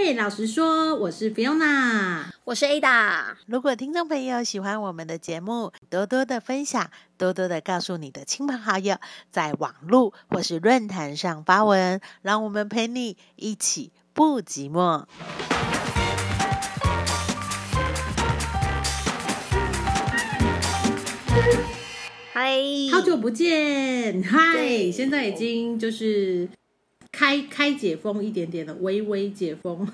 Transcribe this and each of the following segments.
嘿，老实说，我是 Fiona，我是 Ada。如果听众朋友喜欢我们的节目，多多的分享，多多的告诉你的亲朋好友，在网络或是论坛上发文，让我们陪你一起不寂寞。嗨，好久不见，嗨，对现在已经就是开开解封一点点的，微微解封。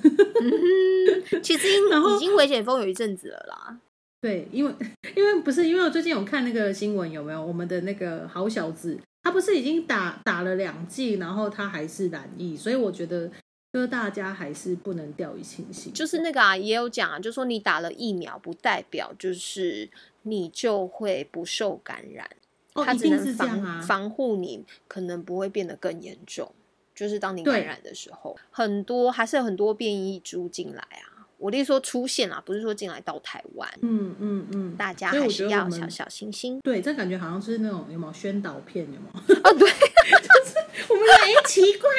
其实已经 已经微解封有一阵子了啦。对，因为 因为不是因为我最近有看那个新闻，有没有我们的那个好小子，他不是已经打打了两剂，然后他还是染疫，所以我觉得就是大家还是不能掉以轻心。就是那个啊，也有讲啊，就说你打了疫苗，不代表就是你就会不受感染，哦，它只能防。防护你，可能不会变得更严重。就是当你感染的时候，很多还是有很多变异株进来啊。我的意思说出现啊，不是说进来到台湾，嗯嗯嗯，大家还是要小小心心。对，这感觉好像是那种有没有宣导片，有没有？啊，对，我们说，哎、奇怪，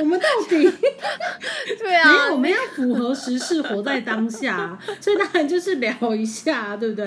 我们到底 对没有？啊我，们要符合时事，活在当下，所以当然就是聊一下，对不对？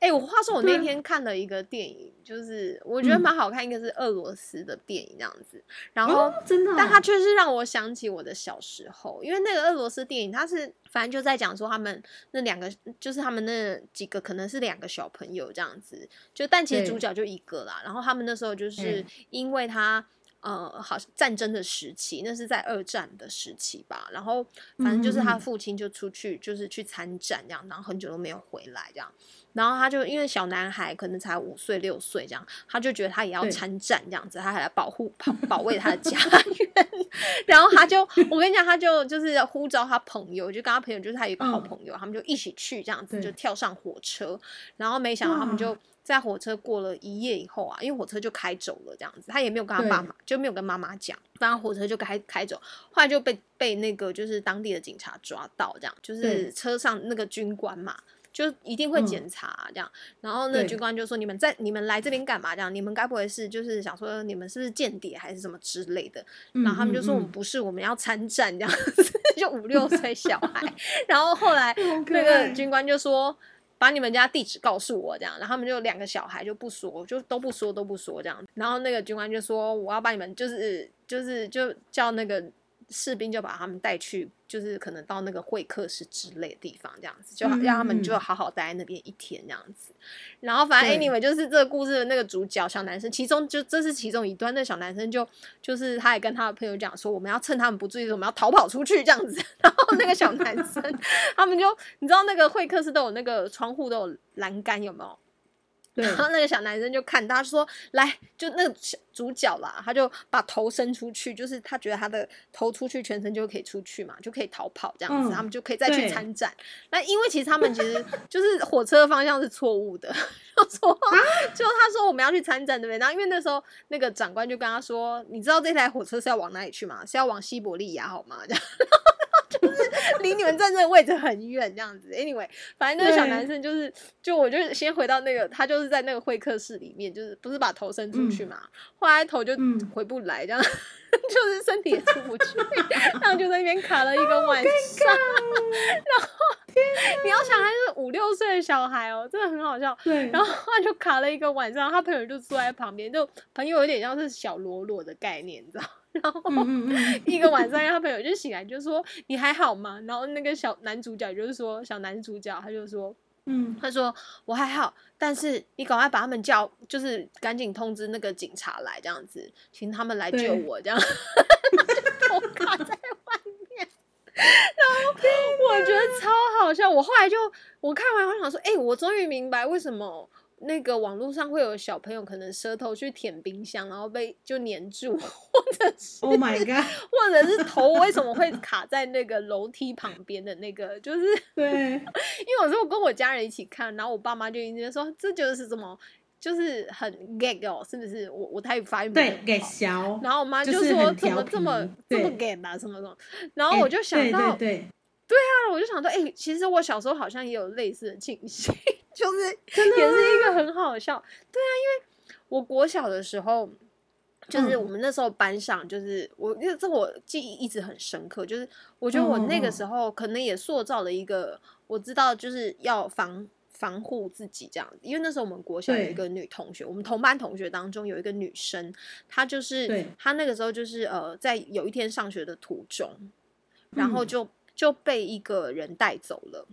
哎、我话说我那天看了一个电影，就是我觉得嗯蛮好看，一个是俄罗斯的电影这样子，然后。哦，真的哦、但它却是让我想起我的小时候，因为那个俄罗斯电影，它是反正就在讲说他们那两个，就是他们那几个可能是两个小朋友这样子，就但其实主角就一个啦。然后他们那时候就是嗯因为他呃，好像战争的时期，那是在二战的时期吧。然后反正就是他父亲就出去就是去参战这样，然后很久都没有回来这样。然后他就因为小男孩可能才五岁六岁这样，他就觉得他也要参战这样子，他还来保护保保卫他的家园。然后他就我跟你讲，他就就是呼召他朋友，就跟他朋友就是他有一个好嗯朋友，他们就一起去这样子，就跳上火车。然后没想到他们就哇在火车过了一夜以后啊，因为火车就开走了这样子，他也没有跟他爸妈就没有跟妈妈讲，反正火车就开开走，后来就被被那个就是当地的警察抓到，这样就是车上那个军官嘛。就一定会嗯检查、这样，然后那军官就说：“你们在你们来这边干嘛？这样，你们该不会是就是想说你们是不是间谍还是什么之类的？”嗯然后他们就说：“我们嗯不是，我们要参战这样子。”就五六岁小孩，然后后来 那个军官就说。把你们家地址告诉我，这样，然后他们就两个小孩就不说，就都不说，都不说这样。然后那个军官就说：“我要把你们，就是就是就叫那个士兵就把他们带去，就是可能到那个会客室之类的地方，这样子，就嗯让他们嗯就好好待在那边一天这样子。然后反正对 anyway 就是这个故事的那个主角小男生，其中就这是其中一段，那小男生就就是他也跟他的朋友讲说，我们要趁他们不注意我们要逃跑出去这样子。然后那个小男生 他们就你知道那个会客室都有那个窗户都有栏杆有没有？对然后那个小男生就看他说：“来，就那个小主角啦，他就把头伸出去，就是他觉得他的头出去，全身就可以出去嘛，就可以逃跑这样子，嗯他们就可以再去参战。那因为其实他们其实 就是火车的方向是错误的，就说啊就他说我们要去参战对不对？然后因为那时候那个长官就跟他说，你知道这台火车是要往哪里去吗？是要往西伯利亚好吗？这样。就 是离你们站这个位置很远，这样子。Anyway，反正那个小男生就是，就我就先回到那个，他就是在那个会客室里面，就是不是把头伸出去嘛，后来头就嗯回不来，这样、就是身体也出不去，然后就在那边卡了一个晚上。然后你要想，他是五六岁的小孩哦，真的很好笑。对，然后他就卡了一个晚上，他朋友就坐在旁边，就朋友有点像是小罗罗的概念，你知道？然后 一个晚上，他朋友就醒来就说：“你还好吗？”然后那个小男主角就是说，小男主角他就说嗯，他说我还好，但是你赶快把他们叫，就是赶紧通知那个警察来，这样子，请他们来救对我，这样，就头卡在外面。然后我觉得超好笑，我后来就我看完我想说，哎、我终于明白为什么那个网络上会有小朋友可能舌头去舔冰箱，然后被就粘住，或者是 Oh my god！或者是头为什么会卡在那个楼梯旁边的那个，就是 对，因为有时候我跟我家人一起看，然后我爸妈就一直说这就是什么，就是很 gag 哦，是不是？我我台语发音没有对，给很好小，然后我妈就就是说怎么这么这么 gag 啊，什么什么，然后我就想对到，对对，啊我就想到，哎、其实我小时候好像也有类似的情形，就是 真的也是一个很好笑。对啊，因为我国小的时候，就是嗯。我们那时候班上，就是我因为这我记忆一直很深刻，就是我觉得我那个时候可能也塑造了一个我知道就是要防防护自己这样。子，因为那时候我们国小有一个女同学，我们同班同学当中有一个女生，她就是她那个时候就是呃在有一天上学的途中，然后嗯。就就被一个人带走了。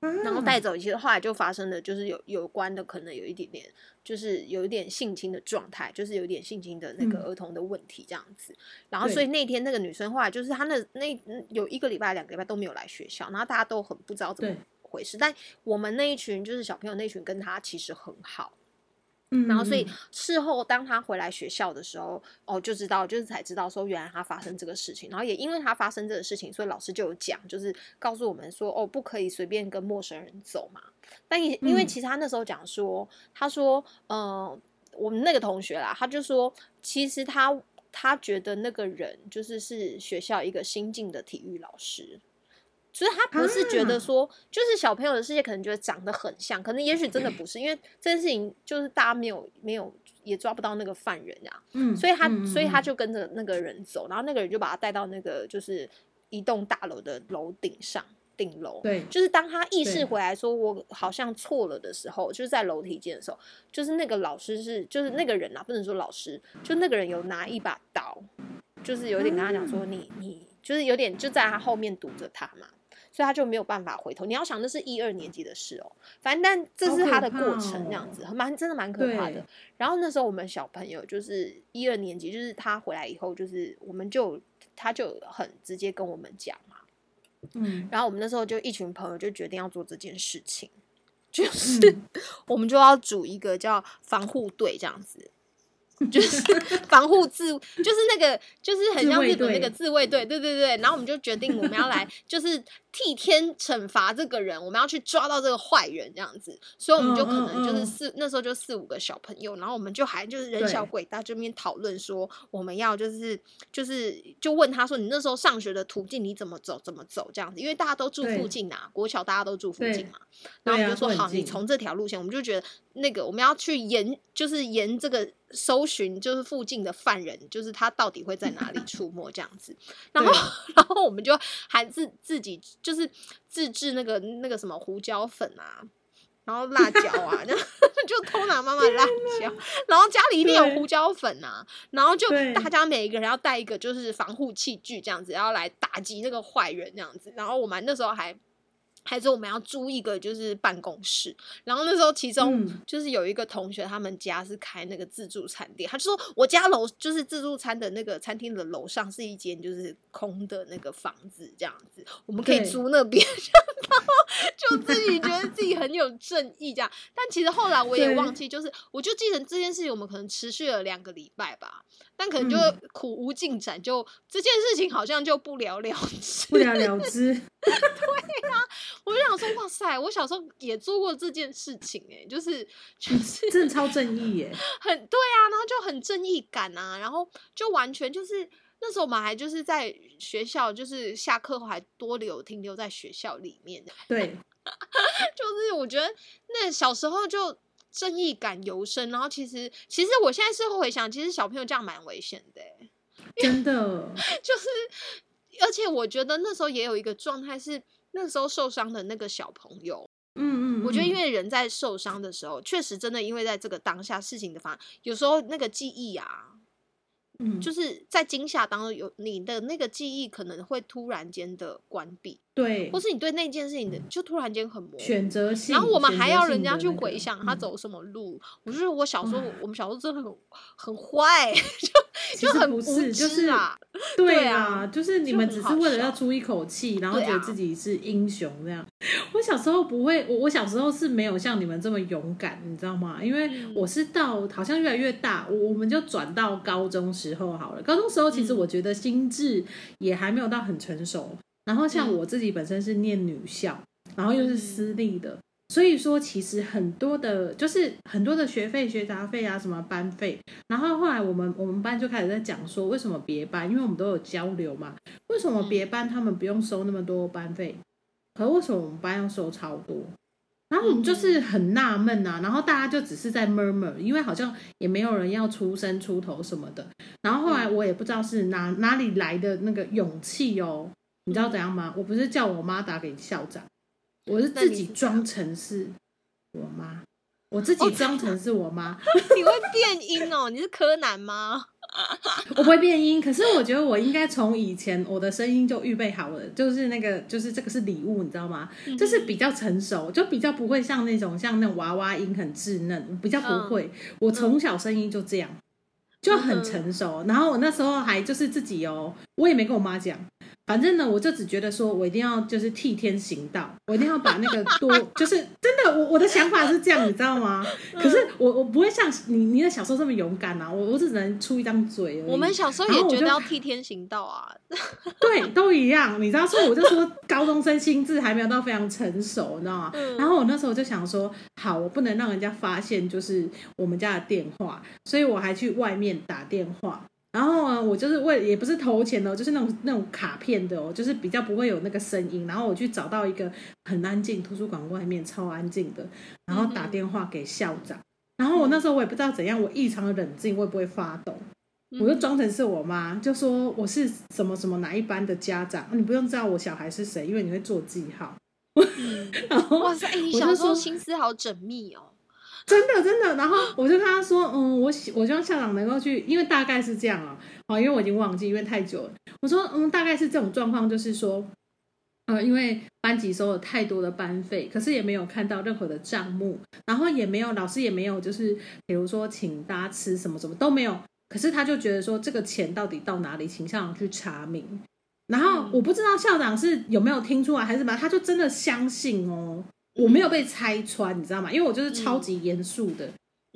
然后啊带走，其实后来就发生了，就是有有关的可能有一点点，就是有一点性侵的状态，就是有一点性侵的那个嗯儿童的问题这样子。然后所以那天那个女生后来就是她那那有一个礼拜、两个礼拜都没有来学校，然后大家都很不知道怎么回事。但我们那一群就是小朋友那一群跟她其实很好，嗯然后所以嗯事后当他回来学校的时候，哦，就知道就是才知道说原来他发生这个事情，然后也因为他发生这个事情，所以老师就有讲，就是告诉我们说哦，不可以随便跟陌生人走嘛。但也因为嗯其实他那时候讲说，他说，呃，我们那个同学啦，他就说，其实他他觉得那个人就是是学校一个新进的体育老师。所以他不是觉得啊说，就是小朋友的世界可能觉得长得很像，可能也许真的不是，因为这件事情就是大家没有没有也抓不到那个犯人呀、嗯，所以他嗯所以他嗯。就跟着那个人走，然后那个人就把他带到那个就是一栋大楼的楼顶上顶楼，对。就是当他意识回来说我好像错了的时候，就是在楼梯间的时候，就是那个老师是就是那个人啊，不能说老师，就那个人有拿一把刀，就是有点跟他讲说你你就是有点就在他后面堵着他嘛。所以他就没有办法回头。你要想，那是一二年级的事哦、反正但这是他的过程，这样哦子，很蛮真的蛮可怕的。然后那时候我们小朋友就是一二年级，就是他回来以后，就是我们就他就很直接跟我们讲嘛，嗯然后我们那时候就一群朋友就决定要做这件事情，就是、嗯我们就要组一个叫防护队这样子。就是防护自，就是那个，就是很像日本那个自卫队，对对对。然后我们就决定我们要来，就是替天惩罚这个人，我们要去抓到这个坏人这样子。所以我们就可能就嗯嗯嗯是四、那时候就四五个小朋友，然后我们就还就是人小鬼大这边讨论说，我们要就是就是就问他说，你那时候上学的途径你怎么走怎么走这样子，因为大家都住附近啊，国桥大家都住附近嘛。然后我们就说好，你从这条路线，我们就觉得那个我们要去沿，就是沿这个搜寻，就是附近的犯人，就是他到底会在哪里 出没这样子。然后，然后我们就还自自己就是自制那个那个什么胡椒粉啊。然后辣椒啊，就就偷拿妈妈的辣椒，然后家里一定有胡椒粉啊，然后就大家每一个人要带一个就是防护器具这样子，然后来打击那个坏人这样子。然后我们那时候还还说我们要租一个就是办公室，然后那时候其中嗯就是有一个同学，他们家是开那个自助餐店，他就说我家楼就是自助餐的那个餐厅的楼上是一间就是空的那个房子这样子，我们可以租那边，然后就自己觉得自己很有正义这样。但其实后来我也忘记，就是我就记得这件事情，我们可能持续了两个礼拜吧，但可能就嗯苦无进展，就这件事情好像就不了了之。不了了之。我就想说，哇塞，我小时候也做过这件事情、欸，就是就是真的超正义耶！很对啊，然后就很正义感啊，然后就完全就是那时候我们还就是在学校，就是下课后还多留停留在学校里面，对，就是我觉得那小时候就正义感尤深，然后其实其实我现在事后回想，其实小朋友这样蛮危险的、欸，真的，就是而且我觉得那时候也有一个状态是那时候受伤的那个小朋友。嗯嗯，我觉得，因嗯为人在受伤的时候，确实真的因为在这个当下事情的发，有时候那个记忆啊，嗯就是在惊吓当中有你的那个记忆可能会突然间的关闭，对或，是你对那件事情的就突然间很模糊。选择性，然后我们还要人家去回想他嗯走什么路，我觉得我小时候哇，我们小时候真的很很坏，其实不就很无是，就是啊。对对啊，啊就是你们只是为了要出一口气，然后觉得自己是英雄这样。我小时候不会，我我小时候是没有像你们这么勇敢，你知道吗？因为嗯我是到好像越来越大，我我们就转到高中时候好了。高中时候其实嗯我觉得心智也还没有到很成熟。然后像嗯我自己本身是念女校，然后又是嗯私立的，所以说其实很多的，就是很多的学费、学杂费啊，什么班费。然后后来我们我们班就开始在讲说，为什么别班？因为我们都有交流嘛，为什么别班他们不用收那么多班费？可为什么我们班要收超多？然后我们就是很纳闷呐，然后大家就只是在 murmur，因为好像也没有人要出声出头什么的。然后后来我也不知道是哪哪里来的那个勇气哦，你知道怎样吗？我不是叫我妈打给校长，我是自己装成是我妈，我自己装成是我妈。你会变音哦？你是柯南吗？我不会变音，可是我觉得我应该从以前我的声音就预备好了，就是那个，就是这个是礼物，你知道吗？就是比较成熟，就比较不会像那种像那种娃娃音很稚嫩，比较不会。我从小声音就这样，就很成熟。然后我那时候还就是自己哦，我也没跟我妈讲。反正呢，我就只觉得说，我一定要就是替天行道，我一定要把那个多，就是真的，我我的想法是这样，你知道吗？可是我我不会像你你的小时候这么勇敢啊，我我只能出一张嘴而已。我们小时候也觉得要替天行道啊，对，都一样，你知道，所以我就说高中生心智还没有到非常成熟，你知道吗？然后我那时候就想说，好，我不能让人家发现就是我们家的电话，所以我还去外面打电话。然后呢，我就是为也不是投钱的，就是那种那种卡片的哦，就是比较不会有那个声音。然后我去找到一个很安静图书馆外面超安静的，然后打电话给校长。然后我那时候我也不知道怎样，我异常的冷静，会不会发抖？我就装成是我妈，就说我是什么什么哪一班的家长，你不用知道我小孩是谁，因为你会做记号。然后哇塞，你小时候心思好缜密哦。真的真的，然后我就跟他说，嗯，我希我希望校长能够去，因为大概是这样啊，好，因为我已经忘记，因为太久了。我说，嗯，大概是这种状况，就是说，呃，因为班级收了太多的班费，可是也没有看到任何的账目，然后也没有老师也没有，就是比如说请大家吃什么什么都没有，可是他就觉得说这个钱到底到哪里，请校长去查明。然后我不知道校长是有没有听出来还是什么，他就真的相信哦。我没有被拆穿，你知道吗？因为我就是超级严肃的，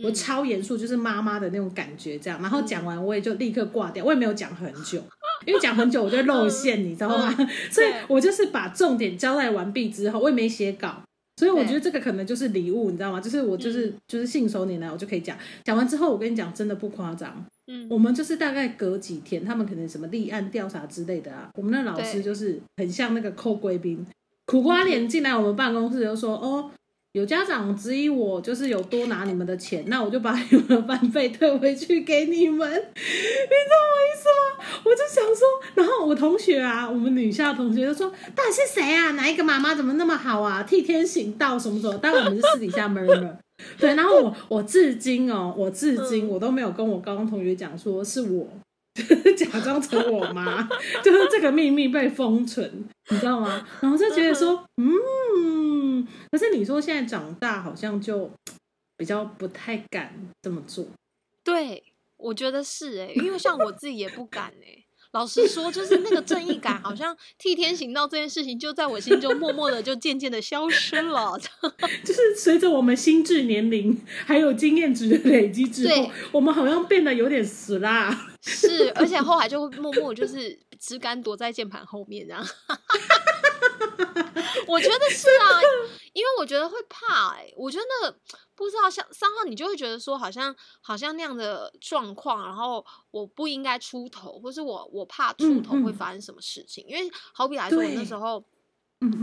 我超严肃，就是妈妈的那种感觉，这样。然后讲完，我也就立刻挂掉，我也没有讲很久，因为讲很久我就露馅，你知道吗？所以我就是把重点交代完毕之后，我也没写稿，所以我觉得这个可能就是礼物，你知道吗？就是我就是就是信手拈来，我就可以讲。讲完之后，我跟你讲，真的不夸张。嗯，我们就是大概隔几天，他们可能什么立案调查之类的啊，我们那老师就是很像那个扣贵宾。苦瓜脸进来我们办公室就说：“哦，有家长质疑我，就是有多拿你们的钱，那我就把你们的班费退回去给你们，你知道我意思吗？”我就想说，然后我同学啊，我们女校同学就说：“到底是谁啊？哪一个妈妈怎么那么好啊？替天行道什么什么？”当然我们是私底下闷闷。对，然后我我至今哦，我至今我都没有跟我高中同学讲说是我。假装成我妈，就是这个秘密被封存，你知道吗？然后就觉得说，嗯，可是你说现在长大，好像就 比较不太敢这么做。对，我觉得是哎，因为像我自己也不敢哎。老实说，就是那个正义感，好像替天行道这件事情，就在我心中默默的就渐渐的消失了。就是随着我们心智年龄还有经验值的累积之后，我们好像变得有点死啦。是，而且后来就会默默就是只敢躲在键盘后面这样。我觉得是啊，因为我觉得会怕哎，我觉得那个不知道像三号，你就会觉得说好像好像那样的状况，然后我不应该出头，或是我我怕出头会发生什么事情。因为好比来说，我那时候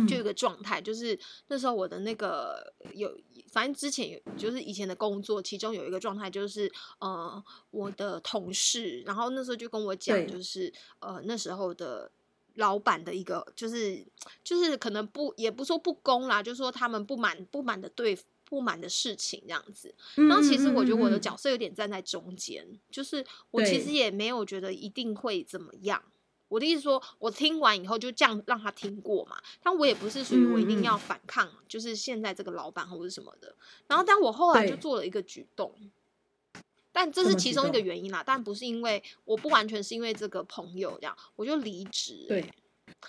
就有个状态，就是那时候我的那个有，反正之前有就是以前的工作，其中有一个状态就是呃，我的同事，然后那时候就跟我讲，就是呃那时候的。老板的一个就是就是可能不也不说不公啦，就是说他们不满不满的对不满的事情这样子。然后其实我觉得我的角色有点站在中间，就是我其实也没有觉得一定会怎么样。我的意思说，我听完以后就这样让他听过嘛，但我也不是属于我一定要反抗，就是现在这个老板或者什么的。然后但我后来就做了一个举动。但这是其中一个原因啦，但不是因为我不完全是因为这个朋友这样，我就离职。对，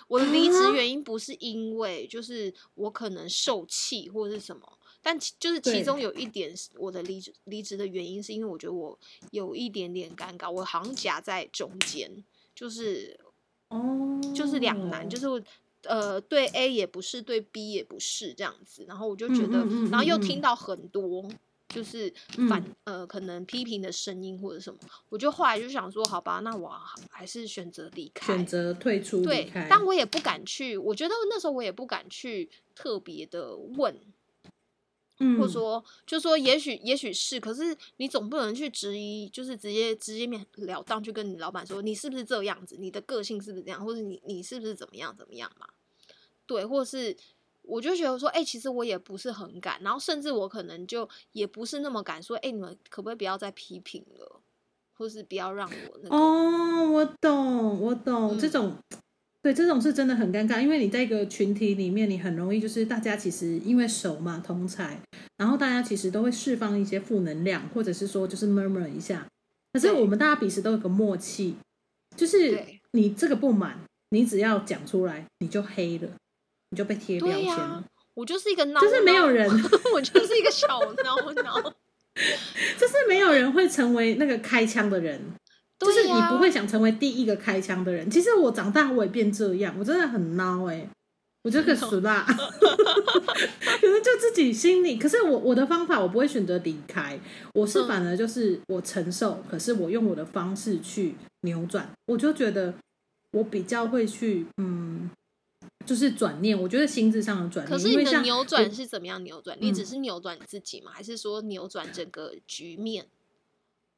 我的离职原因不是因为就是我可能受气或者是什么，但就是其中有一点我的离职离职的原因是因为我觉得我有一点点尴尬，我好像夹在中间，就是哦，就是两难，就是呃对 A 也不是，对 B 也不是这样子，然后我就觉得，然后又听到很多。就是反呃，可能批评的声音或者什么，我就后来就想说，好吧，那我还是选择离开，选择退出，对，但我也不敢去，我觉得那时候我也不敢去特别的问，嗯，或者说，就说也许也许是，可是你总不能去质疑，就是直接直接面了当去跟你老板说，你是不是这样子，你的个性是不是这样，或者你你是不是怎么样怎么样嘛？对，或是我就觉得说，哎、其实我也不是很敢，然后甚至我可能就也不是那么敢说，哎、你们可不可以不要再批评了，或是不要让我那个，哦，我懂，我懂，嗯这种，对，这种是真的很尴尬，因为你在一个群体里面，你很容易就是大家其实因为熟嘛，同才，然后大家其实都会释放一些负能量，或者是说就是 murmur 一下，可是我们大家彼此都有个默契，就是你这个不满，你只要讲出来，你就黑了，你就被贴标、签了，我就是一个孬，就是没有人，我就是一个小孬孬，就是没有人会成为那个开枪的人。就是你不会想成为第一个开枪的人。其实我长大我也变这样，我真的很孬哎、我这个死啦，可能就自己心里。可是我我的方法，我不会选择离开，我是嗯反而就是我承受，可是我用我的方式去扭转。我就觉得我比较会去嗯，就是转念。我觉得心智上的转念，可是你的扭转是怎么样扭转？你嗯只是扭转你自己吗？还是说扭转整个局面？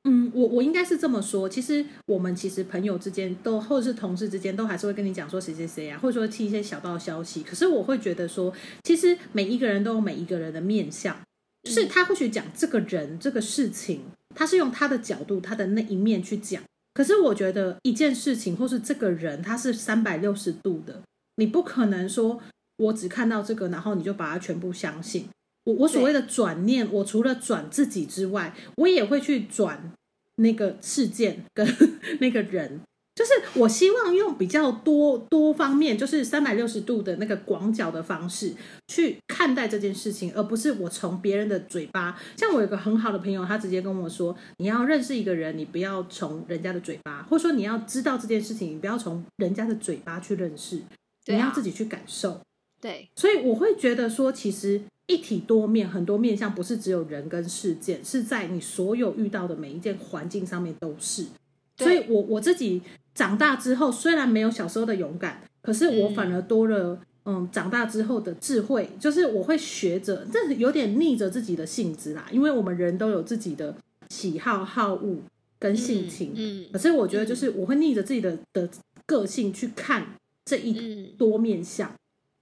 嗯，我我应该是这么说。其实我们其实朋友之间都，或者是同事之间，都还是会跟你讲说谁谁谁啊，或者说听一些小道消息。可是我会觉得说，其实每一个人都有每一个人的面相，就是嗯他或许讲这个人这个事情，他是用他的角度、他的那一面去讲。可是我觉得一件事情或是这个人，他是三百六十度的，你不可能说我只看到这个，然后你就把它全部相信。我我所谓的转念，我除了转自己之外，我也会去转那个事件跟 那个人，就是我希望用比较多多方面，就是三百六十度的那个广角的方式去看待这件事情，而不是我从别人的嘴巴。像我有个很好的朋友，他直接跟我说：“你要认识一个人，你不要从人家的嘴巴，或者说你要知道这件事情，你不要从人家的嘴巴去认识，啊你要自己去感受。”对，所以我会觉得说，其实一体多面，很多面向不是只有人跟事件，是在你所有遇到的每一件环境上面都是。所以我我自己长大之后，虽然没有小时候的勇敢，可是我反而多了。嗯，长大之后的智慧，就是我会学着，这有点逆着自己的性子啦，因为我们人都有自己的喜好、好恶跟性情。嗯可是我觉得，就是我会逆着自己的的个性去看这一嗯，多面向，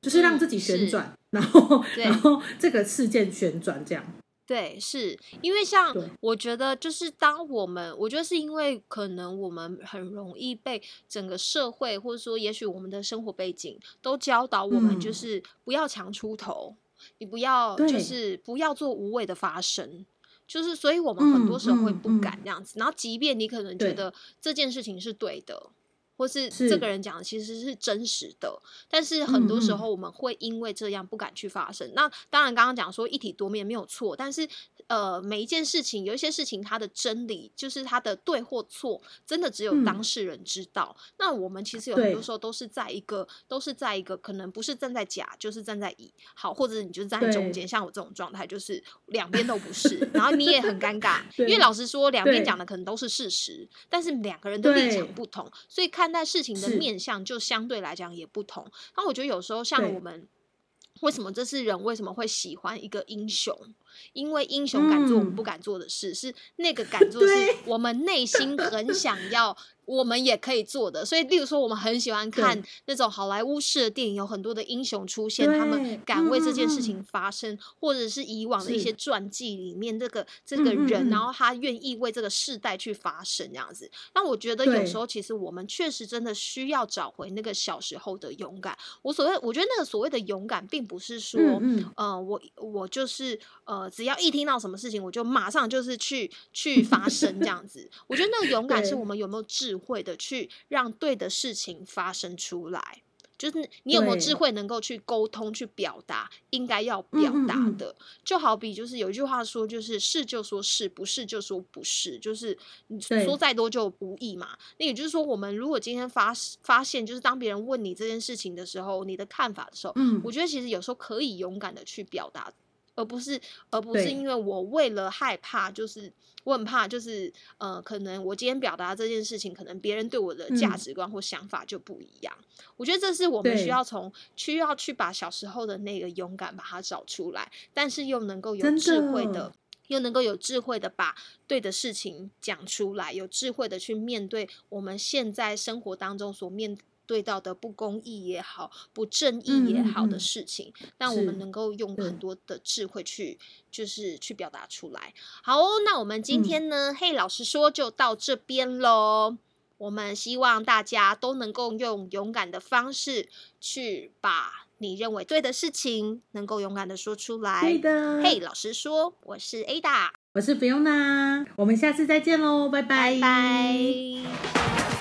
就是让自己旋是转，然后对然后这个事件旋转这样。对，是因为像我觉得，就是当我们，我觉得是因为可能我们很容易被整个社会，或者说也许我们的生活背景都教导我们，就嗯是不要强出头，你不要就是不要做无谓的发声。就是，所以我们很多时候会不敢这样子。然后，即便你可能觉得这件事情是对的，或是是这个人讲的其实是真实的，但是很多时候我们会因为这样不敢去发声。那当然，刚刚讲说一体多面没有错，但是呃，每一件事情有一些事情它的真理就是它的对或错，真的只有嗯。当事人知道。那我们其实有很多时候都是在一个都是在一个可能不是站在甲，就是站在乙，好，或者你就是站在中间，像我这种状态就是两边都不是，然后你也很尴尬，因为老实说，两边讲的可能都是事实，但是两个人的立场不同，所以看待事情的面向就相对来讲也不同。那我觉得有时候像我们。为什么这是人为什么会喜欢一个英雄？因为英雄敢做我们嗯不敢做的事，是那个敢做是 我们内心很想要，我们也可以做的。所以，例如说，我们很喜欢看那种好莱坞式的电影，有很多的英雄出现，他们敢为这件事情发声，或者是以往的一些传记里面这个这个人，然后他愿意为这个世代去发声，这样子。那我觉得有时候其实我们确实真的需要找回那个小时候的勇敢。我所谓，我觉得那个所谓的勇敢，并不是说，嗯嗯呃，我我就是呃，只要一听到什么事情，我就马上就是去去发声这样子。我觉得那个勇敢是我们有没有智慧的去让对的事情发生出来。就是你有没有智慧能够去沟通、去表达应该要表嗯嗯嗯达的？就好比就是有一句话说，就是是就说是，不是就说不是，就是你说再多就无益嘛。那也就是说，我们如果今天发发现，就是当别人问你这件事情的时候，你的看法的时候，嗯，我觉得其实有时候可以勇敢的去表达而不是而不是因为我为了害怕，就是我很怕，就是呃，可能我今天表达这件事情，可能别人对我的价嗯值观或想法就不一样。我觉得这是我们需要从需要去把小时候的那个勇敢把它找出来，但是又能够有智慧的的。又能够有智慧的把对的事情讲出来，有智慧的去面对我们现在生活当中所面对到的不公义也好、不正义也好的嗯嗯嗯事情，但我们能够用很多的智慧去，就是去表达出来。好哦，那我们今嗯天呢，嘿，老实说就到这边喽。我们希望大家都能够用勇敢的方式去把你认为对的事情，能够勇敢的说出来。对的。嘿，老实说，我是 Ada，我是 Fiona，我们下次再见喽，拜拜拜。